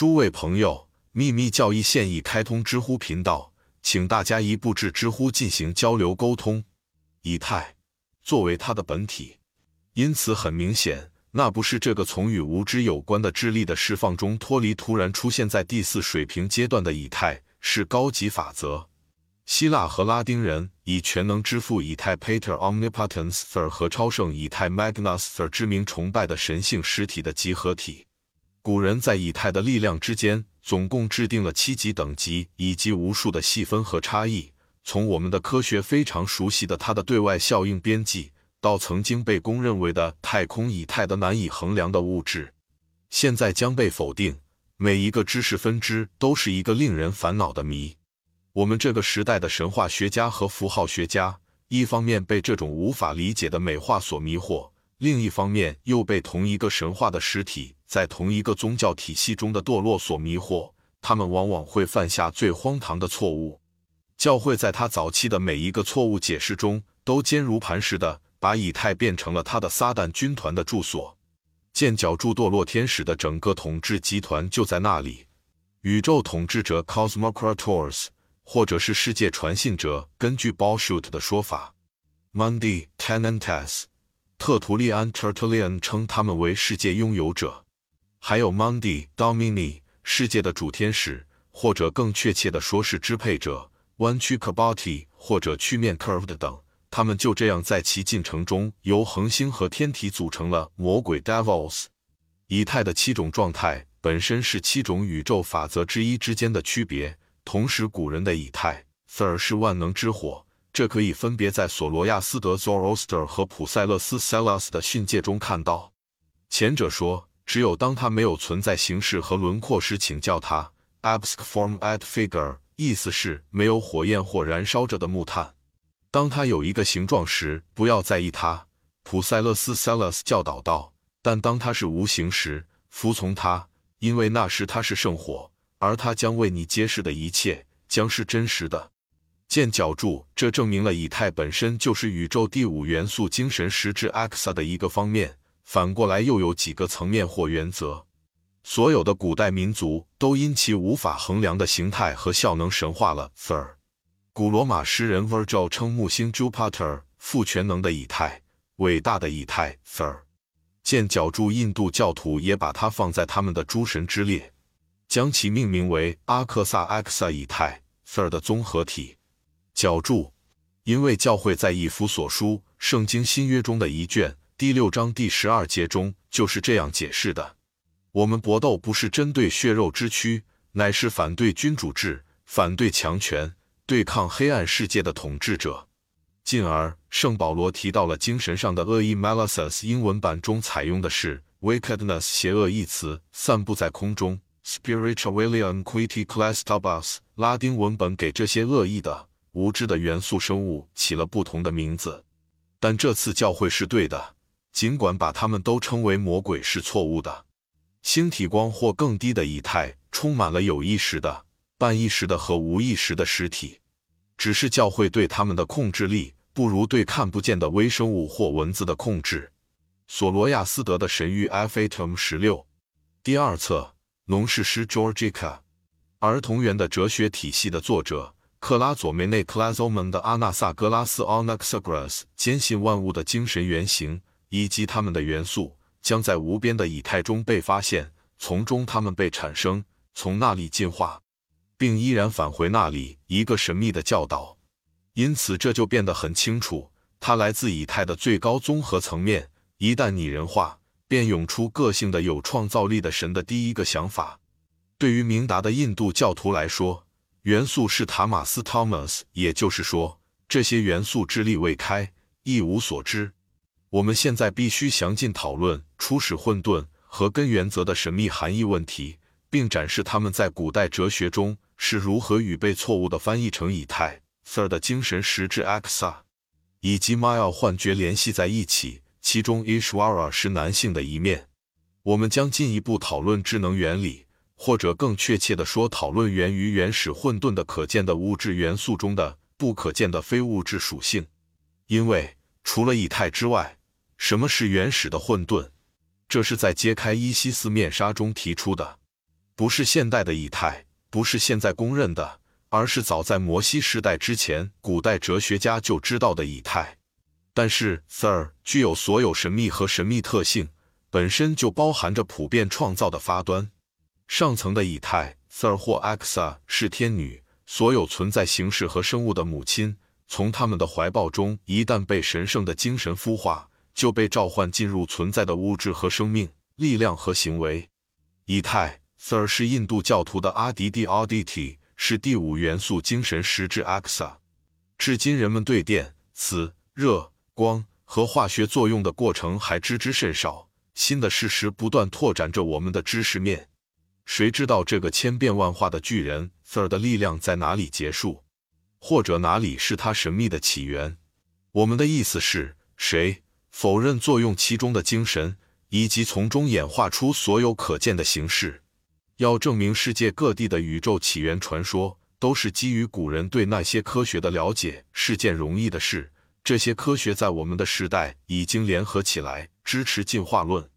诸位朋友，秘密教义现已开通知乎频道，请大家一步至知乎进行交流沟通。以太作为它的本体，因此很明显，那不是这个从与无知有关的智力的释放中脱离，突然出现在第四水平阶段的以太，是高级法则。希腊和拉丁人以全能之父以太 （Pater Omnipotens） 和超圣以太 （Magnus Thur） 之名崇拜的神性实体的集合体。古人在以太的力量之间总共制定了七级等级，以及无数的细分和差异。从我们的科学非常熟悉的它的对外效应边际，到曾经被公认为的太空以太的难以衡量的物质，现在将被否定。每一个知识分支都是一个令人烦恼的谜。我们这个时代的神话学家和符号学家，一方面被这种无法理解的美化所迷惑，另一方面又被同一个神话的实体在同一个宗教体系中的堕落所迷惑。他们往往会犯下最荒唐的错误。教会在他早期的每一个错误解释中，都坚如磐石的把以太变成了他的撒旦军团的住所。剑角柱堕落天使的整个统治集团就在那里。宇宙统治者 Cosmocrators。或者是世界传信者，根据 b a l s h u t 的说法，Mundi Tenentes，特图利安 Tertullian 称他们为世界拥有者，还有 Mundi Domini，世界的主天使，或者更确切的说是支配者，弯曲 Kabati 或者曲面 Curved 等，他们就这样在其进程中由恒星和天体组成了魔鬼 Devils。以太的七种状态本身是七种宇宙法则之一之间的区别。同时，古人的以太 Thur 是万能之火，这可以分别在索罗亚斯德 Zoroaster 和普塞勒斯 Celas 的训诫中看到。前者说，只有当它没有存在形式和轮廓时，请叫它 Absc Form at Figure，意思是没有火焰或燃烧着的木炭。当它有一个形状时，不要在意它。普塞勒斯 Celas 教导道。但当它是无形时，服从它，因为那时它是圣火。而他将为你揭示的一切将是真实的。见角柱，这证明了以太本身就是宇宙第五元素精神实质 Axa 的一个方面。反过来又有几个层面或原则。所有的古代民族都因其无法衡量的形态和效能神化了 Sir，。古罗马诗人 Virgil 称木星 Jupiter 负全能的以太，伟大的以太 Sir，。见角柱，印度教徒也把它放在他们的诸神之列。将其命名为阿克萨 （Axa） 以太 Sir 的综合体。脚注：因为教会在以弗所书圣经新约中的一卷第六章第十二节中就是这样解释的：我们搏斗不是针对血肉之躯，乃是反对君主制，反对强权，对抗黑暗世界的统治者。进而，圣保罗提到了精神上的恶意 （Malice）。英文版中采用的是 “wickedness” 邪恶一词，散布在空中。Spiritualium quiti clastabus，拉丁文本给这些恶意的、无知的元素生物起了不同的名字，但这次教会是对的，尽管把他们都称为魔鬼是错误的。星体光或更低的以太充满了有意识的、半意识的和无意识的实体，只是教会对他们的控制力不如对看不见的微生物或文字的控制。索罗亚斯德的神谕 F Atom 十六，第二册。农事师 Georgica，儿童园的哲学体系的作者克拉佐梅内克拉佐门的阿纳萨格拉斯 onaxagoras 坚信万物的精神原型以及它们的元素将在无边的以太中被发现，从中它们被产生，从那里进化，并依然返回那里。一个神秘的教导，因此这就变得很清楚，它来自以太的最高综合层面。一旦拟人化。便涌出个性的、有创造力的神的第一个想法。对于明达的印度教徒来说，元素是塔马斯 （Thomas），也就是说，这些元素智力未开，一无所知。我们现在必须详尽讨论初始混沌和根原则的神秘含义问题，并展示他们在古代哲学中是如何与被错误的翻译成以太 （Thur） 的精神实质 （Axa） 以及 Maya 幻觉联系在一起。其中，Ishvara 是男性的一面。我们将进一步讨论智能原理，或者更确切地说，讨论源于原始混沌的可见的物质元素中的不可见的非物质属性。因为除了以太之外，什么是原始的混沌？这是在揭开伊西斯面纱中提出的。不是现代的以太，不是现在公认的，而是早在摩西时代之前，古代哲学家就知道的以太。但是，Sir 具有所有神秘和神秘特性，本身就包含着普遍创造的发端。上层的以太，Sir 或 Axa 是天女，所有存在形式和生物的母亲。从他们的怀抱中，一旦被神圣的精神孵化，就被召唤进入存在的物质和生命、力量和行为。以太，Sir 是印度教徒的阿迪蒂 （Aditi），是第五元素精神实质 Axa。至今，人们对电、磁、热。光和化学作用的过程还知之甚少，新的事实不断拓展着我们的知识面。谁知道这个千变万化的巨人 Sir 的力量在哪里结束，或者哪里是他神秘的起源？我们的意思是，谁否认作用其中的精神，以及从中演化出所有可见的形式？要证明世界各地的宇宙起源传说都是基于古人对那些科学的了解，是件容易的事。这些科学在我们的时代已经联合起来，支持进化论。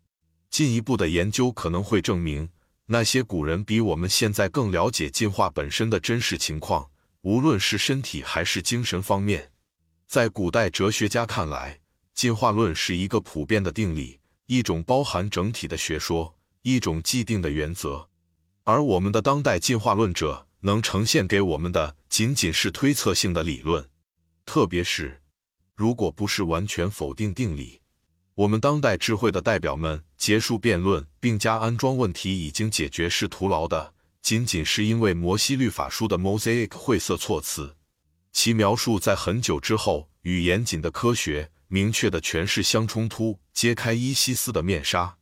进一步的研究可能会证明，那些古人比我们现在更了解进化本身的真实情况，无论是身体还是精神方面。在古代哲学家看来，进化论是一个普遍的定理，一种包含整体的学说，一种既定的原则。而我们的当代进化论者能呈现给我们的，仅仅是推测性的理论，特别是。如果不是完全否定定理，我们当代智慧的代表们结束辩论并加安装问题已经解决是徒劳的，仅仅是因为摩西律法书的 Mosaic 晦涩措辞，其描述在很久之后与严谨的科学明确的诠释相冲突，揭开伊西斯的面纱。